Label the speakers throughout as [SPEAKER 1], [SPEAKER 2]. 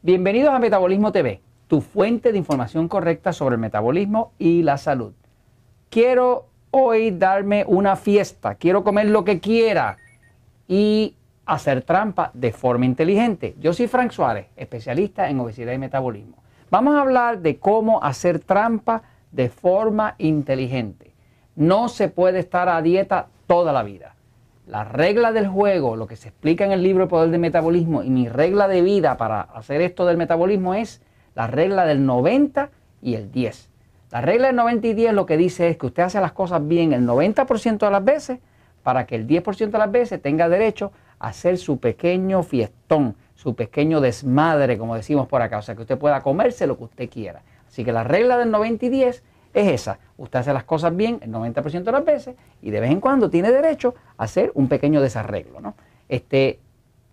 [SPEAKER 1] Bienvenidos a Metabolismo TV, tu fuente de información correcta sobre el metabolismo y la salud. Quiero hoy darme una fiesta, quiero comer lo que quiera y hacer trampa de forma inteligente. Yo soy Frank Suárez, especialista en obesidad y metabolismo. Vamos a hablar de cómo hacer trampa de forma inteligente. No se puede estar a dieta toda la vida. La regla del juego, lo que se explica en el libro El Poder del Metabolismo y mi regla de vida para hacer esto del metabolismo es la regla del 90 y el 10. La regla del 90 y 10 lo que dice es que usted hace las cosas bien el 90% de las veces para que el 10% de las veces tenga derecho a hacer su pequeño fiestón, su pequeño desmadre, como decimos por acá. O sea, que usted pueda comerse lo que usted quiera. Así que la regla del 90 y 10 es esa. Usted hace las cosas bien el 90% de las veces y de vez en cuando tiene derecho a hacer un pequeño desarreglo. ¿no? Este,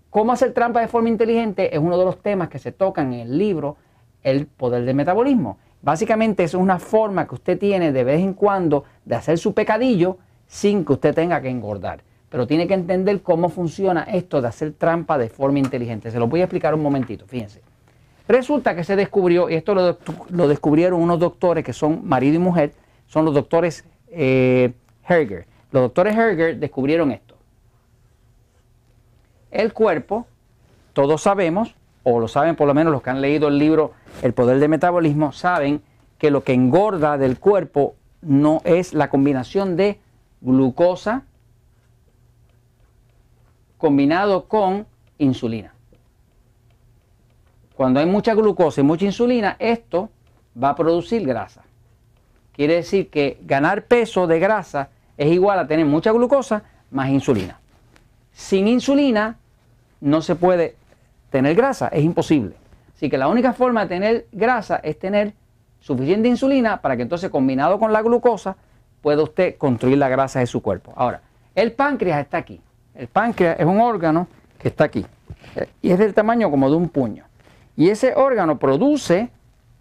[SPEAKER 1] ¿Cómo hacer trampa de forma inteligente? Es uno de los temas que se tocan en el libro El poder del metabolismo. Básicamente es una forma que usted tiene de vez en cuando de hacer su pecadillo sin que usted tenga que engordar. Pero tiene que entender cómo funciona esto de hacer trampa de forma inteligente. Se lo voy a explicar un momentito, fíjense. Resulta que se descubrió, y esto lo, descubrieron unos doctores que son marido y mujer, son los doctores eh, Herger. Los doctores Herger descubrieron esto. El cuerpo, todos sabemos, o lo saben por lo menos los que han leído el libro El poder del metabolismo, saben que lo que engorda del cuerpo no es la combinación de glucosa combinado con insulina. Cuando hay mucha glucosa y mucha insulina, esto va a producir grasa. Quiere decir que ganar peso de grasa es igual a tener mucha glucosa más insulina. Sin insulina no se puede tener grasa, es imposible. Así que la única forma de tener grasa es tener suficiente insulina para que entonces combinado con la glucosa pueda usted construir la grasa de su cuerpo. Ahora, el páncreas está aquí. El páncreas es un órgano que está aquí y es del tamaño como de un puño. Y ese órgano produce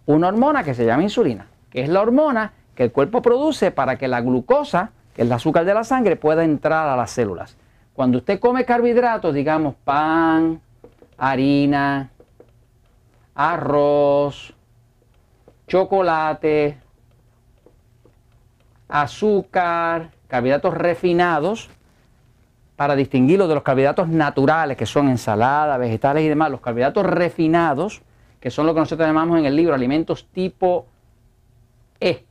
[SPEAKER 1] una hormona que se llama insulina, que es la hormona que el cuerpo produce para que la glucosa, que es el azúcar de la sangre, pueda entrar a las células. Cuando usted come carbohidratos, digamos pan, harina, arroz, chocolate, azúcar, carbohidratos refinados, para distinguirlos de los carbohidratos naturales, que son ensaladas, vegetales y demás, los carbohidratos refinados, que son lo que nosotros llamamos en el libro alimentos tipo E.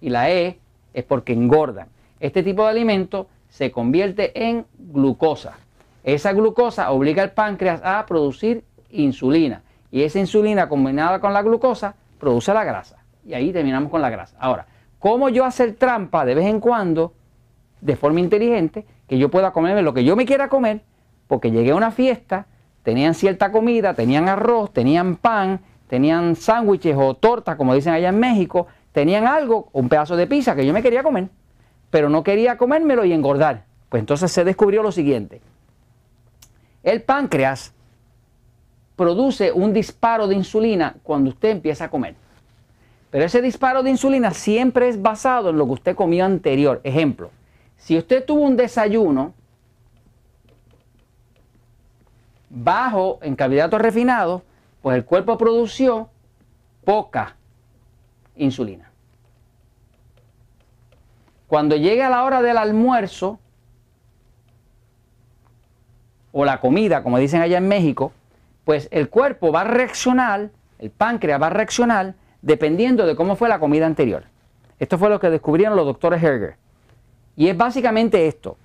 [SPEAKER 1] Y la E es porque engordan. Este tipo de alimento se convierte en glucosa. Esa glucosa obliga al páncreas a producir insulina. Y esa insulina combinada con la glucosa produce la grasa. Y ahí terminamos con la grasa. Ahora, ¿cómo yo hacer trampa de vez en cuando, de forma inteligente? que yo pueda comerme lo que yo me quiera comer, porque llegué a una fiesta, tenían cierta comida, tenían arroz, tenían pan, tenían sándwiches o tortas, como dicen allá en México, tenían algo, un pedazo de pizza que yo me quería comer, pero no quería comérmelo y engordar. Pues entonces se descubrió lo siguiente. El páncreas produce un disparo de insulina cuando usted empieza a comer. Pero ese disparo de insulina siempre es basado en lo que usted comió anterior. Ejemplo, si usted tuvo un desayuno bajo en carbohidratos refinados, pues el cuerpo produció poca insulina. Cuando llegue a la hora del almuerzo o la comida, como dicen allá en México, pues el cuerpo va a reaccionar, el páncreas va a reaccionar dependiendo de cómo fue la comida anterior. Esto fue lo que descubrieron los doctores Herger. Y es básicamente esto.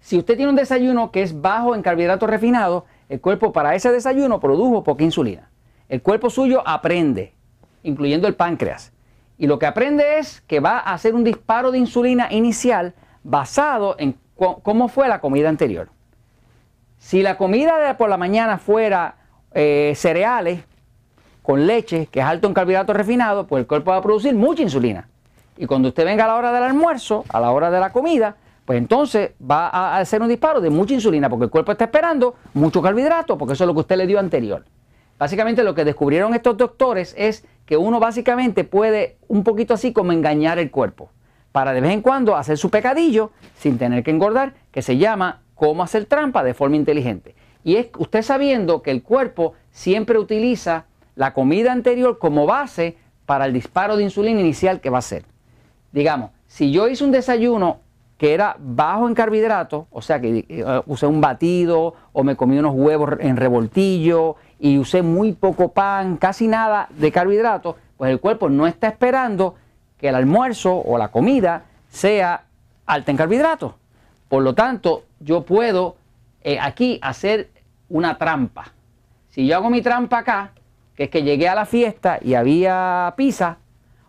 [SPEAKER 1] Si usted tiene un desayuno que es bajo en carbohidratos refinados, el cuerpo para ese desayuno produjo poca insulina. El cuerpo suyo aprende, incluyendo el páncreas. Y lo que aprende es que va a hacer un disparo de insulina inicial basado en cómo fue la comida anterior. Si la comida de por la mañana fuera eh, cereales con leche, que es alto en carbohidratos refinados, pues el cuerpo va a producir mucha insulina. Y cuando usted venga a la hora del almuerzo, a la hora de la comida, pues entonces va a hacer un disparo de mucha insulina porque el cuerpo está esperando mucho carbohidrato, porque eso es lo que usted le dio anterior. Básicamente lo que descubrieron estos doctores es que uno básicamente puede un poquito así como engañar el cuerpo para de vez en cuando hacer su pecadillo sin tener que engordar, que se llama cómo hacer trampa de forma inteligente. Y es usted sabiendo que el cuerpo siempre utiliza la comida anterior como base para el disparo de insulina inicial que va a hacer. Digamos, si yo hice un desayuno que era bajo en carbohidratos, o sea que eh, usé un batido o me comí unos huevos en revoltillo y usé muy poco pan, casi nada de carbohidratos, pues el cuerpo no está esperando que el almuerzo o la comida sea alta en carbohidratos. Por lo tanto, yo puedo eh, aquí hacer una trampa. Si yo hago mi trampa acá, que es que llegué a la fiesta y había pizza,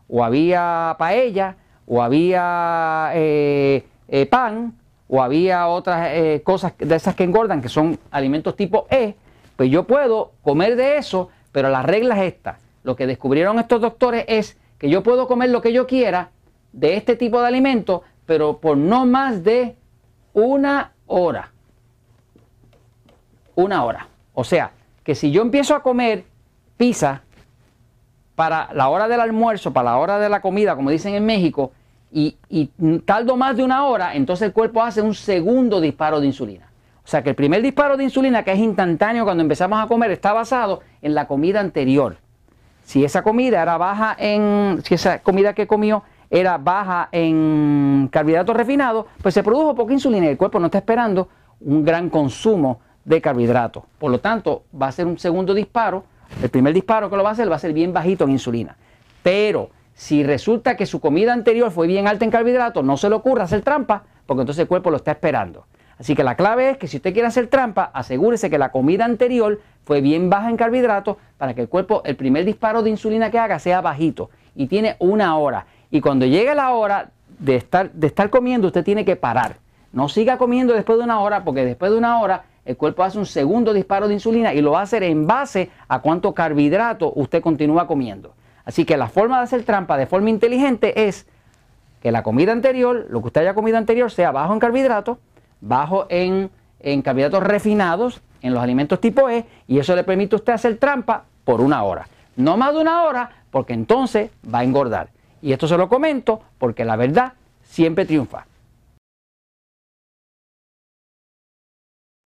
[SPEAKER 1] o había paella, o había eh, eh, pan, o había otras cosas de esas que engordan, que son alimentos tipo E, pues yo puedo comer de eso, pero la regla es esta. Lo que descubrieron estos doctores es que yo puedo comer lo que yo quiera de este tipo de alimentos, pero por no más de una hora. Una hora. O sea, que si yo empiezo a comer pizza para la hora del almuerzo, para la hora de la comida, como dicen en México, y, y tardo más de una hora, entonces el cuerpo hace un segundo disparo de insulina. O sea que el primer disparo de insulina, que es instantáneo cuando empezamos a comer, está basado en la comida anterior. Si esa comida era baja en, si esa comida que comió era baja en carbohidratos refinados, pues se produjo poca insulina y el cuerpo no está esperando un gran consumo de carbohidratos. Por lo tanto, va a ser un segundo disparo. El primer disparo que lo va a hacer va a ser bien bajito en insulina. Pero si resulta que su comida anterior fue bien alta en carbohidratos, no se le ocurra hacer trampa, porque entonces el cuerpo lo está esperando. Así que la clave es que si usted quiere hacer trampa, asegúrese que la comida anterior fue bien baja en carbohidratos para que el cuerpo, el primer disparo de insulina que haga sea bajito. Y tiene una hora. Y cuando llegue la hora de estar, de estar comiendo, usted tiene que parar. No siga comiendo después de una hora, porque después de una hora el cuerpo hace un segundo disparo de insulina y lo va a hacer en base a cuánto carbohidrato usted continúa comiendo. Así que la forma de hacer trampa de forma inteligente es que la comida anterior, lo que usted haya comido anterior, sea bajo en carbohidratos bajo en, en carbohidratos refinados, en los alimentos tipo E, y eso le permite a usted hacer trampa por una hora. No más de una hora, porque entonces va a engordar. Y esto se lo comento porque la verdad siempre triunfa.